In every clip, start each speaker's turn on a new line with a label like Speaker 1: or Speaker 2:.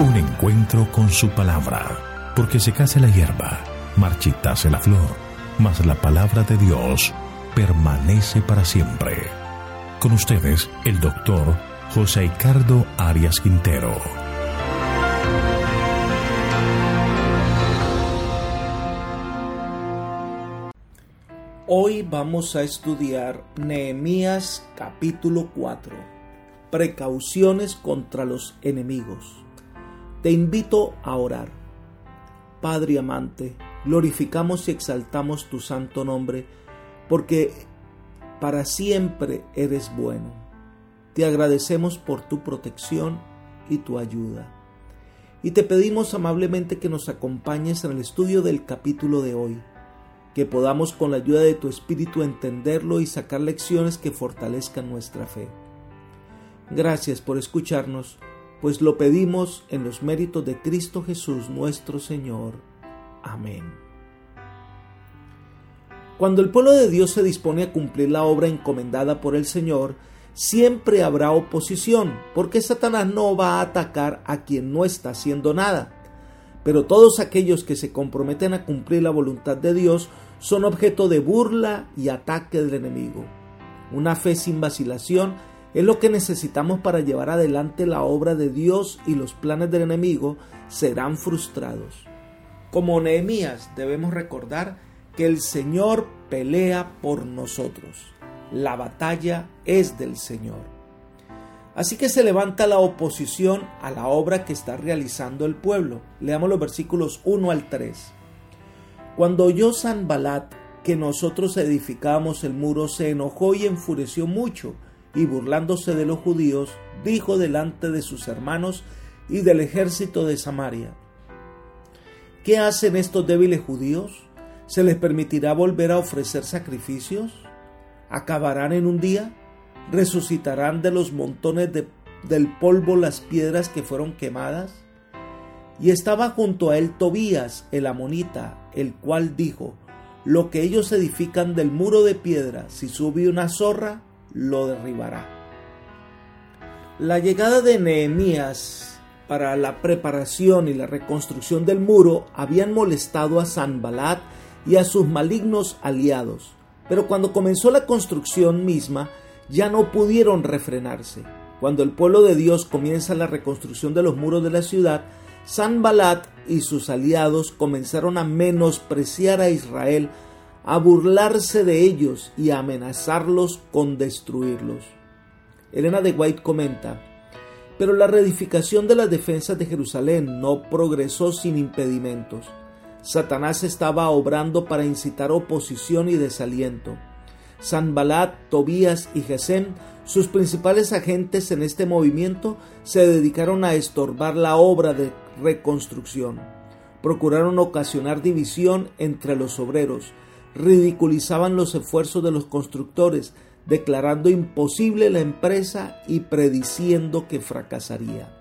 Speaker 1: Un encuentro con su palabra, porque se case la hierba, marchitase la flor, mas la palabra de Dios permanece para siempre. Con ustedes, el doctor José Ricardo Arias Quintero.
Speaker 2: Hoy vamos a estudiar Nehemías capítulo 4. Precauciones contra los enemigos. Te invito a orar. Padre amante, glorificamos y exaltamos tu santo nombre, porque para siempre eres bueno. Te agradecemos por tu protección y tu ayuda. Y te pedimos amablemente que nos acompañes en el estudio del capítulo de hoy, que podamos con la ayuda de tu Espíritu entenderlo y sacar lecciones que fortalezcan nuestra fe. Gracias por escucharnos pues lo pedimos en los méritos de Cristo Jesús nuestro Señor. Amén. Cuando el pueblo de Dios se dispone a cumplir la obra encomendada por el Señor, siempre habrá oposición, porque Satanás no va a atacar a quien no está haciendo nada. Pero todos aquellos que se comprometen a cumplir la voluntad de Dios son objeto de burla y ataque del enemigo. Una fe sin vacilación es lo que necesitamos para llevar adelante la obra de Dios y los planes del enemigo serán frustrados. Como Nehemías debemos recordar que el Señor pelea por nosotros. La batalla es del Señor. Así que se levanta la oposición a la obra que está realizando el pueblo. Leamos los versículos 1 al 3. Cuando oyó Sanbalat que nosotros edificábamos el muro, se enojó y enfureció mucho y burlándose de los judíos, dijo delante de sus hermanos y del ejército de Samaria, ¿qué hacen estos débiles judíos? ¿Se les permitirá volver a ofrecer sacrificios? ¿Acabarán en un día? ¿Resucitarán de los montones de, del polvo las piedras que fueron quemadas? Y estaba junto a él Tobías, el amonita, el cual dijo, Lo que ellos edifican del muro de piedra, si sube una zorra, lo derribará. La llegada de Nehemías para la preparación y la reconstrucción del muro habían molestado a Sanbalat y a sus malignos aliados, pero cuando comenzó la construcción misma ya no pudieron refrenarse. Cuando el pueblo de Dios comienza la reconstrucción de los muros de la ciudad, Sanbalat y sus aliados comenzaron a menospreciar a Israel a burlarse de ellos y a amenazarlos con destruirlos. Elena de White comenta, pero la reedificación de las defensas de Jerusalén no progresó sin impedimentos. Satanás estaba obrando para incitar oposición y desaliento. Sanbalat, Tobías y Gesem, sus principales agentes en este movimiento, se dedicaron a estorbar la obra de reconstrucción. Procuraron ocasionar división entre los obreros, ridiculizaban los esfuerzos de los constructores, declarando imposible la empresa y prediciendo que fracasaría.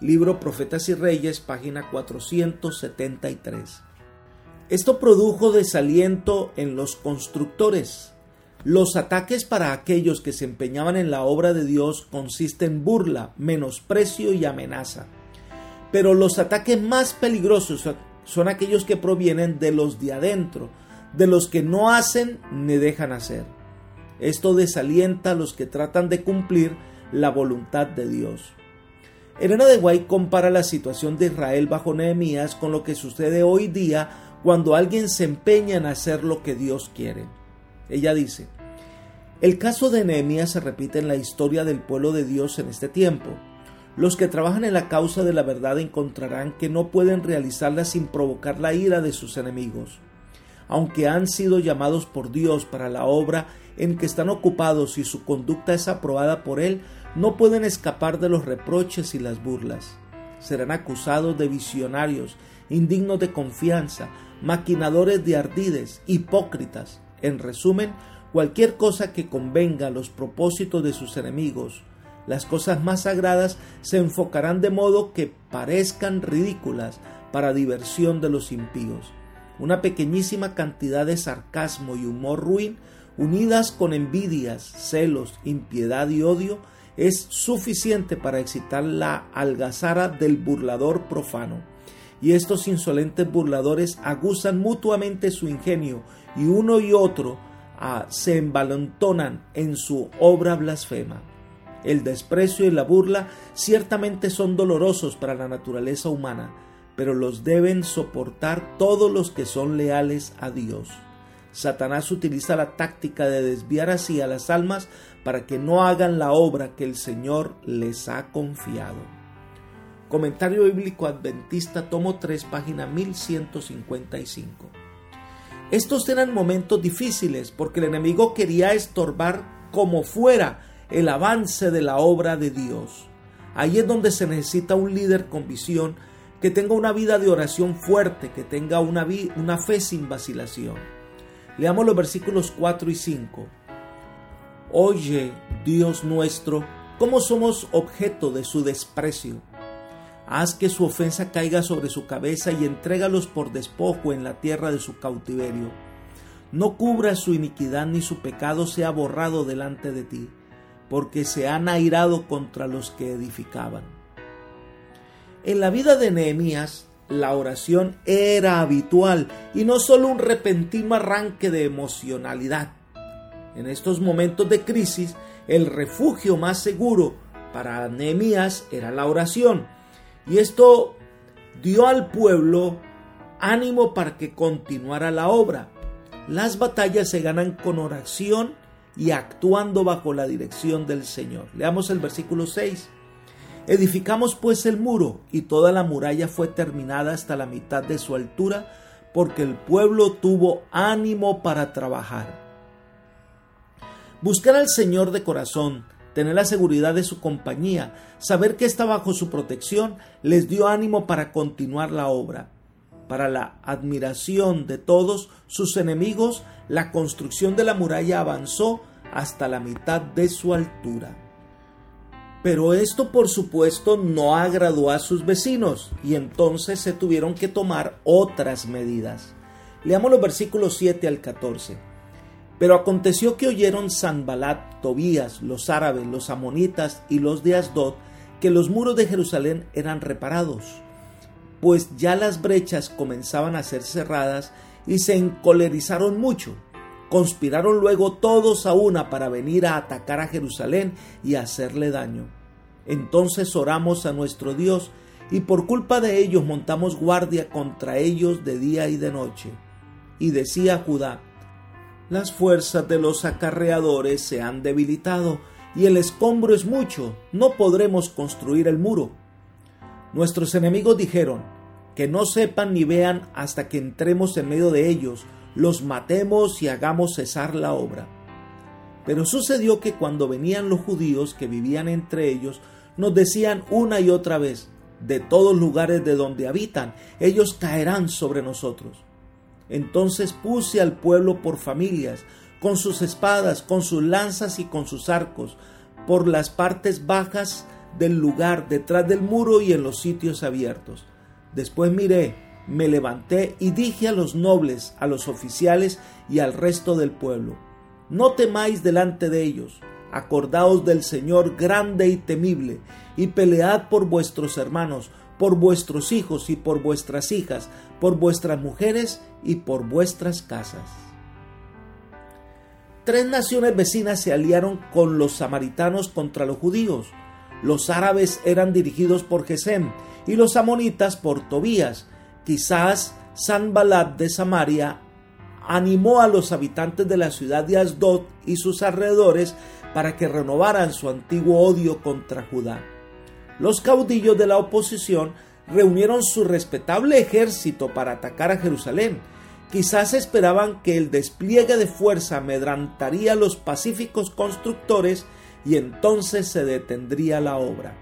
Speaker 2: Libro Profetas y Reyes, página 473. Esto produjo desaliento en los constructores. Los ataques para aquellos que se empeñaban en la obra de Dios consisten en burla, menosprecio y amenaza. Pero los ataques más peligrosos son aquellos que provienen de los de adentro, de los que no hacen ni dejan hacer. Esto desalienta a los que tratan de cumplir la voluntad de Dios. Elena de Guay compara la situación de Israel bajo Nehemías con lo que sucede hoy día cuando alguien se empeña en hacer lo que Dios quiere. Ella dice, el caso de Nehemías se repite en la historia del pueblo de Dios en este tiempo. Los que trabajan en la causa de la verdad encontrarán que no pueden realizarla sin provocar la ira de sus enemigos aunque han sido llamados por Dios para la obra en que están ocupados y su conducta es aprobada por Él, no pueden escapar de los reproches y las burlas. Serán acusados de visionarios, indignos de confianza, maquinadores de ardides, hipócritas. En resumen, cualquier cosa que convenga a los propósitos de sus enemigos. Las cosas más sagradas se enfocarán de modo que parezcan ridículas para diversión de los impíos una pequeñísima cantidad de sarcasmo y humor ruin, unidas con envidias, celos, impiedad y odio, es suficiente para excitar la algazara del burlador profano. Y estos insolentes burladores aguzan mutuamente su ingenio y uno y otro ah, se embalantonan en su obra blasfema. El desprecio y la burla ciertamente son dolorosos para la naturaleza humana, pero los deben soportar todos los que son leales a Dios. Satanás utiliza la táctica de desviar así a las almas para que no hagan la obra que el Señor les ha confiado. Comentario Bíblico Adventista, tomo 3, página 1155. Estos eran momentos difíciles porque el enemigo quería estorbar como fuera el avance de la obra de Dios. Ahí es donde se necesita un líder con visión que tenga una vida de oración fuerte, que tenga una, una fe sin vacilación. Leamos los versículos 4 y 5. Oye, Dios nuestro, cómo somos objeto de su desprecio. Haz que su ofensa caiga sobre su cabeza y entrégalos por despojo en la tierra de su cautiverio. No cubra su iniquidad ni su pecado sea borrado delante de ti, porque se han airado contra los que edificaban. En la vida de Nehemías, la oración era habitual y no solo un repentino arranque de emocionalidad. En estos momentos de crisis, el refugio más seguro para Nehemías era la oración. Y esto dio al pueblo ánimo para que continuara la obra. Las batallas se ganan con oración y actuando bajo la dirección del Señor. Leamos el versículo 6. Edificamos pues el muro, y toda la muralla fue terminada hasta la mitad de su altura, porque el pueblo tuvo ánimo para trabajar. Buscar al Señor de corazón, tener la seguridad de su compañía, saber que está bajo su protección, les dio ánimo para continuar la obra. Para la admiración de todos sus enemigos, la construcción de la muralla avanzó hasta la mitad de su altura. Pero esto por supuesto no agradó a sus vecinos y entonces se tuvieron que tomar otras medidas. Leamos los versículos 7 al 14. Pero aconteció que oyeron Sanbalat, Tobías, los árabes, los amonitas y los de Asdod que los muros de Jerusalén eran reparados, pues ya las brechas comenzaban a ser cerradas y se encolerizaron mucho. Conspiraron luego todos a una para venir a atacar a Jerusalén y hacerle daño. Entonces oramos a nuestro Dios y por culpa de ellos montamos guardia contra ellos de día y de noche. Y decía Judá, las fuerzas de los acarreadores se han debilitado y el escombro es mucho, no podremos construir el muro. Nuestros enemigos dijeron, que no sepan ni vean hasta que entremos en medio de ellos, los matemos y hagamos cesar la obra. Pero sucedió que cuando venían los judíos que vivían entre ellos, nos decían una y otra vez, de todos lugares de donde habitan, ellos caerán sobre nosotros. Entonces puse al pueblo por familias, con sus espadas, con sus lanzas y con sus arcos, por las partes bajas del lugar, detrás del muro y en los sitios abiertos. Después miré me levanté y dije a los nobles, a los oficiales y al resto del pueblo, no temáis delante de ellos, acordaos del Señor grande y temible, y pelead por vuestros hermanos, por vuestros hijos y por vuestras hijas, por vuestras mujeres y por vuestras casas. Tres naciones vecinas se aliaron con los samaritanos contra los judíos. Los árabes eran dirigidos por Gesem y los amonitas por Tobías, Quizás Sanbalat de Samaria animó a los habitantes de la ciudad de Asdod y sus alrededores para que renovaran su antiguo odio contra Judá. Los caudillos de la oposición reunieron su respetable ejército para atacar a Jerusalén. Quizás esperaban que el despliegue de fuerza amedrantaría a los pacíficos constructores y entonces se detendría la obra.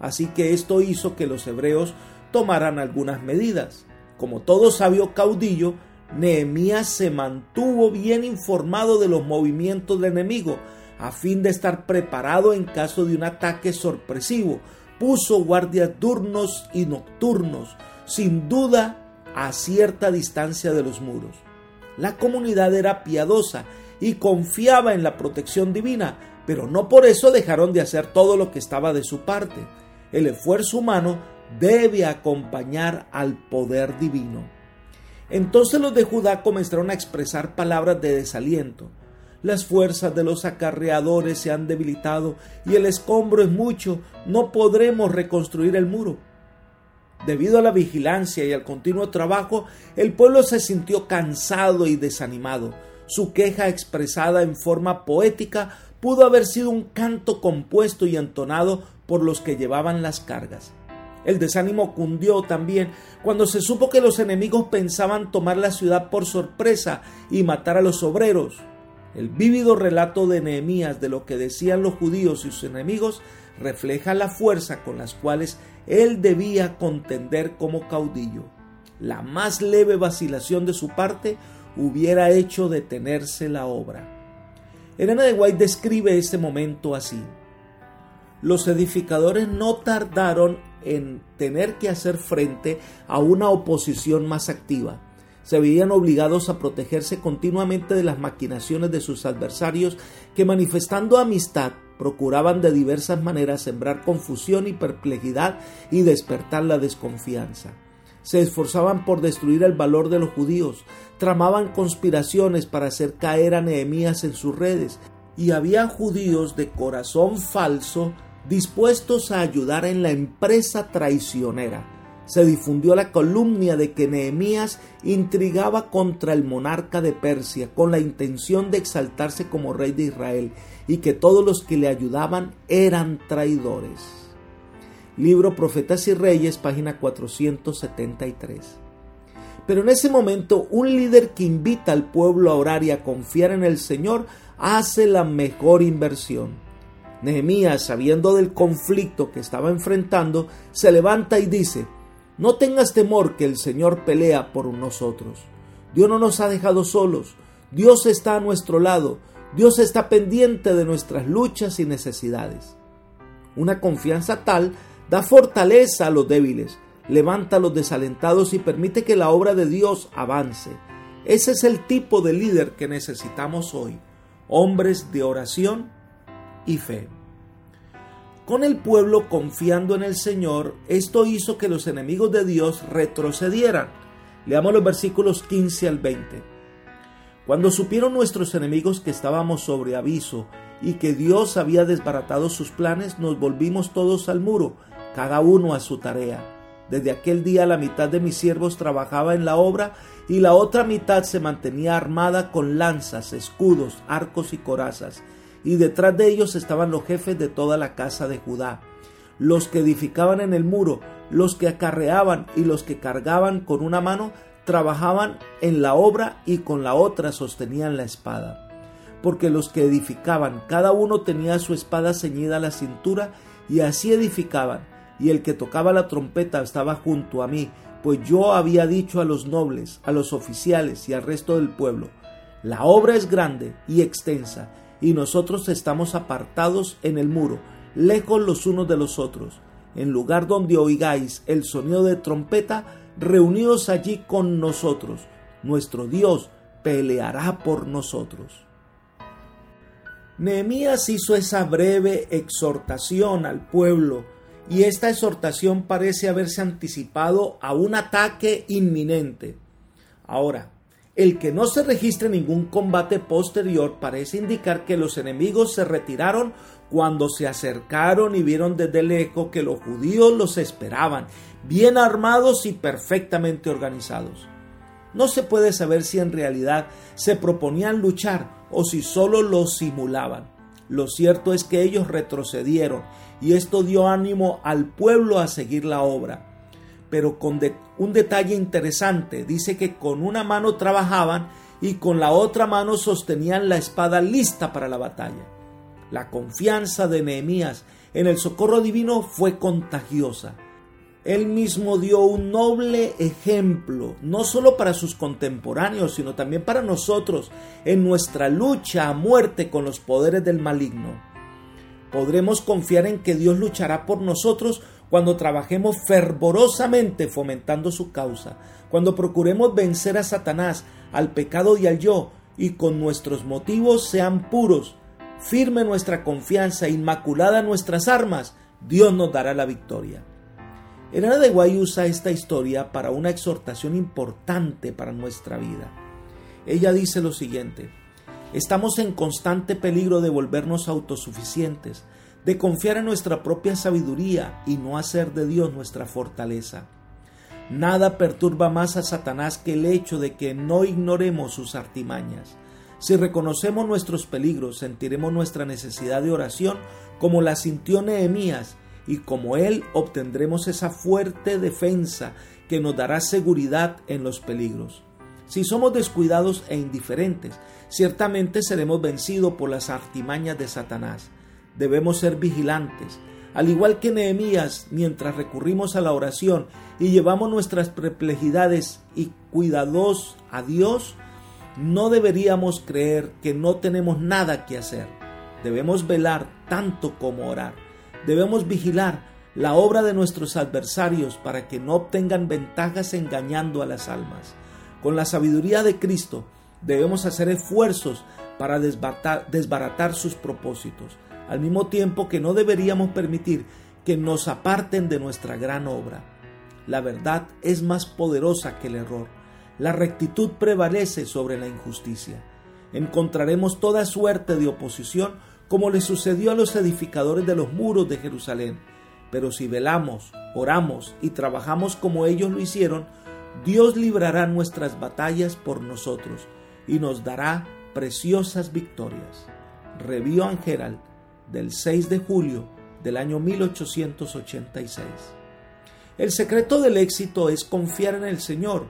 Speaker 2: Así que esto hizo que los hebreos tomarán algunas medidas. Como todo sabio caudillo, Nehemías se mantuvo bien informado de los movimientos del enemigo, a fin de estar preparado en caso de un ataque sorpresivo. Puso guardias diurnos y nocturnos, sin duda a cierta distancia de los muros. La comunidad era piadosa y confiaba en la protección divina, pero no por eso dejaron de hacer todo lo que estaba de su parte. El esfuerzo humano debe acompañar al poder divino. Entonces los de Judá comenzaron a expresar palabras de desaliento. Las fuerzas de los acarreadores se han debilitado y el escombro es mucho, no podremos reconstruir el muro. Debido a la vigilancia y al continuo trabajo, el pueblo se sintió cansado y desanimado. Su queja expresada en forma poética pudo haber sido un canto compuesto y entonado por los que llevaban las cargas. El desánimo cundió también cuando se supo que los enemigos pensaban tomar la ciudad por sorpresa y matar a los obreros. El vívido relato de Nehemías de lo que decían los judíos y sus enemigos refleja la fuerza con las cuales él debía contender como caudillo. La más leve vacilación de su parte hubiera hecho detenerse la obra. Elena de White describe este momento así. Los edificadores no tardaron en tener que hacer frente a una oposición más activa. Se veían obligados a protegerse continuamente de las maquinaciones de sus adversarios que manifestando amistad procuraban de diversas maneras sembrar confusión y perplejidad y despertar la desconfianza. Se esforzaban por destruir el valor de los judíos, tramaban conspiraciones para hacer caer a Nehemías en sus redes, y había judíos de corazón falso dispuestos a ayudar en la empresa traicionera. Se difundió la calumnia de que Nehemías intrigaba contra el monarca de Persia con la intención de exaltarse como rey de Israel y que todos los que le ayudaban eran traidores. Libro Profetas y Reyes, página 473. Pero en ese momento un líder que invita al pueblo a orar y a confiar en el Señor hace la mejor inversión. Nehemías, sabiendo del conflicto que estaba enfrentando, se levanta y dice, no tengas temor que el Señor pelea por nosotros. Dios no nos ha dejado solos, Dios está a nuestro lado, Dios está pendiente de nuestras luchas y necesidades. Una confianza tal da fortaleza a los débiles, levanta a los desalentados y permite que la obra de Dios avance. Ese es el tipo de líder que necesitamos hoy, hombres de oración y fe. Con el pueblo confiando en el Señor, esto hizo que los enemigos de Dios retrocedieran. Leamos los versículos 15 al 20. Cuando supieron nuestros enemigos que estábamos sobre aviso y que Dios había desbaratado sus planes, nos volvimos todos al muro, cada uno a su tarea. Desde aquel día la mitad de mis siervos trabajaba en la obra y la otra mitad se mantenía armada con lanzas, escudos, arcos y corazas, y detrás de ellos estaban los jefes de toda la casa de Judá, los que edificaban en el muro, los que acarreaban y los que cargaban con una mano trabajaban en la obra y con la otra sostenían la espada. Porque los que edificaban, cada uno tenía su espada ceñida a la cintura y así edificaban, y el que tocaba la trompeta estaba junto a mí, pues yo había dicho a los nobles, a los oficiales y al resto del pueblo, la obra es grande y extensa, y nosotros estamos apartados en el muro, lejos los unos de los otros. En lugar donde oigáis el sonido de trompeta, reunidos allí con nosotros. Nuestro Dios peleará por nosotros. Nehemías hizo esa breve exhortación al pueblo y esta exhortación parece haberse anticipado a un ataque inminente. Ahora, el que no se registre ningún combate posterior parece indicar que los enemigos se retiraron cuando se acercaron y vieron desde lejos que los judíos los esperaban, bien armados y perfectamente organizados. No se puede saber si en realidad se proponían luchar o si solo lo simulaban. Lo cierto es que ellos retrocedieron y esto dio ánimo al pueblo a seguir la obra pero con un detalle interesante. Dice que con una mano trabajaban y con la otra mano sostenían la espada lista para la batalla. La confianza de Nehemías en el socorro divino fue contagiosa. Él mismo dio un noble ejemplo, no solo para sus contemporáneos, sino también para nosotros en nuestra lucha a muerte con los poderes del maligno. Podremos confiar en que Dios luchará por nosotros cuando trabajemos fervorosamente fomentando su causa, cuando procuremos vencer a Satanás, al pecado y al yo, y con nuestros motivos sean puros, firme nuestra confianza, inmaculada nuestras armas, Dios nos dará la victoria. Elena de Guay usa esta historia para una exhortación importante para nuestra vida. Ella dice lo siguiente, estamos en constante peligro de volvernos autosuficientes, de confiar en nuestra propia sabiduría y no hacer de Dios nuestra fortaleza. Nada perturba más a Satanás que el hecho de que no ignoremos sus artimañas. Si reconocemos nuestros peligros, sentiremos nuestra necesidad de oración como la sintió Nehemías, y como él obtendremos esa fuerte defensa que nos dará seguridad en los peligros. Si somos descuidados e indiferentes, ciertamente seremos vencidos por las artimañas de Satanás. Debemos ser vigilantes, al igual que Nehemías, mientras recurrimos a la oración y llevamos nuestras perplejidades y cuidados a Dios, no deberíamos creer que no tenemos nada que hacer. Debemos velar tanto como orar. Debemos vigilar la obra de nuestros adversarios para que no obtengan ventajas engañando a las almas. Con la sabiduría de Cristo debemos hacer esfuerzos para desbaratar, sus propósitos al mismo tiempo que no deberíamos permitir que nos aparten de nuestra gran obra. La verdad es más poderosa que el error. La rectitud prevalece sobre la injusticia. Encontraremos toda suerte de oposición como le sucedió a los edificadores de los muros de Jerusalén. Pero si velamos, oramos y trabajamos como ellos lo hicieron, Dios librará nuestras batallas por nosotros y nos dará preciosas victorias. Review Angeral del 6 de julio del año 1886. El secreto del éxito es confiar en el Señor,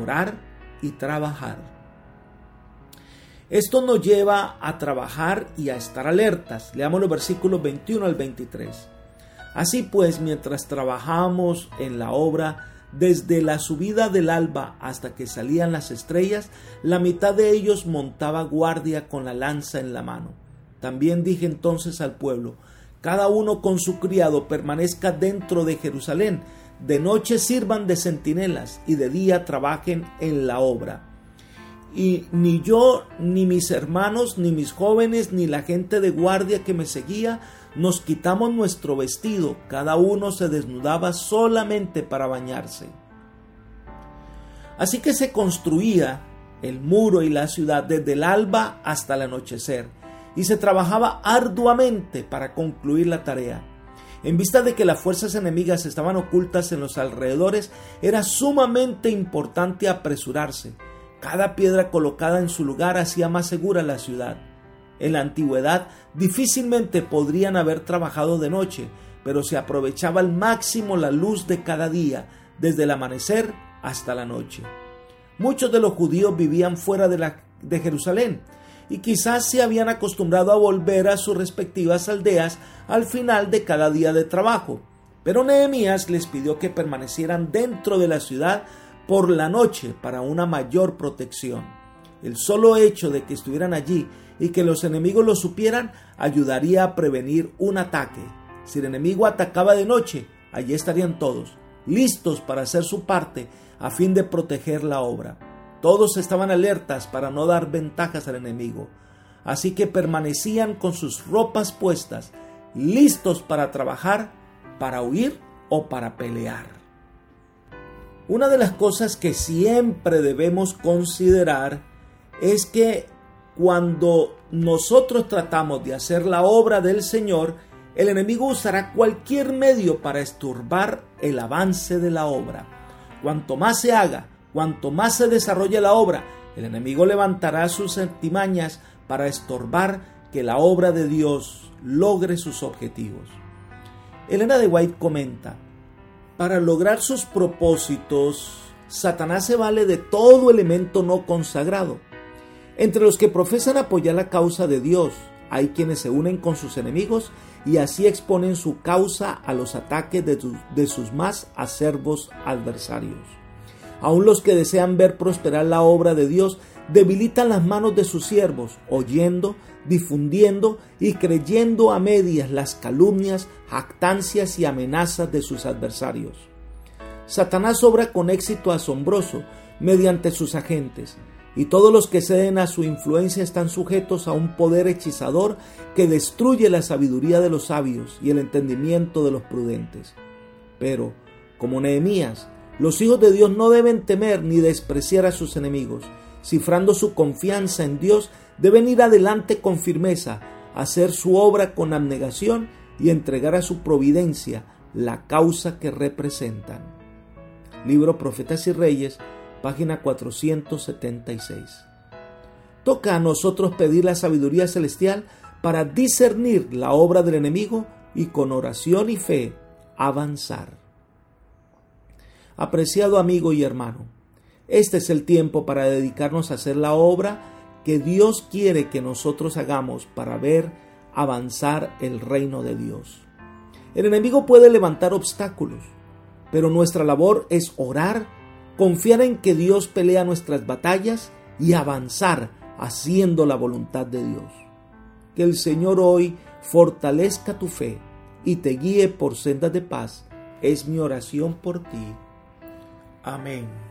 Speaker 2: orar y trabajar. Esto nos lleva a trabajar y a estar alertas. Leamos los versículos 21 al 23. Así pues, mientras trabajamos en la obra, desde la subida del alba hasta que salían las estrellas, la mitad de ellos montaba guardia con la lanza en la mano también dije entonces al pueblo, cada uno con su criado permanezca dentro de Jerusalén, de noche sirvan de centinelas y de día trabajen en la obra. Y ni yo, ni mis hermanos, ni mis jóvenes, ni la gente de guardia que me seguía, nos quitamos nuestro vestido, cada uno se desnudaba solamente para bañarse. Así que se construía el muro y la ciudad desde el alba hasta el anochecer y se trabajaba arduamente para concluir la tarea. En vista de que las fuerzas enemigas estaban ocultas en los alrededores, era sumamente importante apresurarse. Cada piedra colocada en su lugar hacía más segura la ciudad. En la antigüedad difícilmente podrían haber trabajado de noche, pero se aprovechaba al máximo la luz de cada día, desde el amanecer hasta la noche. Muchos de los judíos vivían fuera de, la, de Jerusalén, y quizás se habían acostumbrado a volver a sus respectivas aldeas al final de cada día de trabajo. Pero Nehemías les pidió que permanecieran dentro de la ciudad por la noche para una mayor protección. El solo hecho de que estuvieran allí y que los enemigos lo supieran ayudaría a prevenir un ataque. Si el enemigo atacaba de noche, allí estarían todos, listos para hacer su parte a fin de proteger la obra. Todos estaban alertas para no dar ventajas al enemigo, así que permanecían con sus ropas puestas, listos para trabajar, para huir o para pelear. Una de las cosas que siempre debemos considerar es que cuando nosotros tratamos de hacer la obra del Señor, el enemigo usará cualquier medio para esturbar el avance de la obra. Cuanto más se haga, Cuanto más se desarrolle la obra, el enemigo levantará sus artimañas para estorbar que la obra de Dios logre sus objetivos. Elena de White comenta, para lograr sus propósitos, Satanás se vale de todo elemento no consagrado. Entre los que profesan apoyar la causa de Dios, hay quienes se unen con sus enemigos y así exponen su causa a los ataques de, de sus más acervos adversarios. Aun los que desean ver prosperar la obra de Dios debilitan las manos de sus siervos, oyendo, difundiendo y creyendo a medias las calumnias, jactancias y amenazas de sus adversarios. Satanás obra con éxito asombroso mediante sus agentes, y todos los que ceden a su influencia están sujetos a un poder hechizador que destruye la sabiduría de los sabios y el entendimiento de los prudentes. Pero, como Nehemías, los hijos de Dios no deben temer ni despreciar a sus enemigos. Cifrando su confianza en Dios, deben ir adelante con firmeza, hacer su obra con abnegación y entregar a su providencia la causa que representan. Libro Profetas y Reyes, página 476. Toca a nosotros pedir la sabiduría celestial para discernir la obra del enemigo y con oración y fe avanzar. Apreciado amigo y hermano, este es el tiempo para dedicarnos a hacer la obra que Dios quiere que nosotros hagamos para ver avanzar el reino de Dios. El enemigo puede levantar obstáculos, pero nuestra labor es orar, confiar en que Dios pelea nuestras batallas y avanzar haciendo la voluntad de Dios. Que el Señor hoy fortalezca tu fe y te guíe por sendas de paz es mi oración por ti. Amén.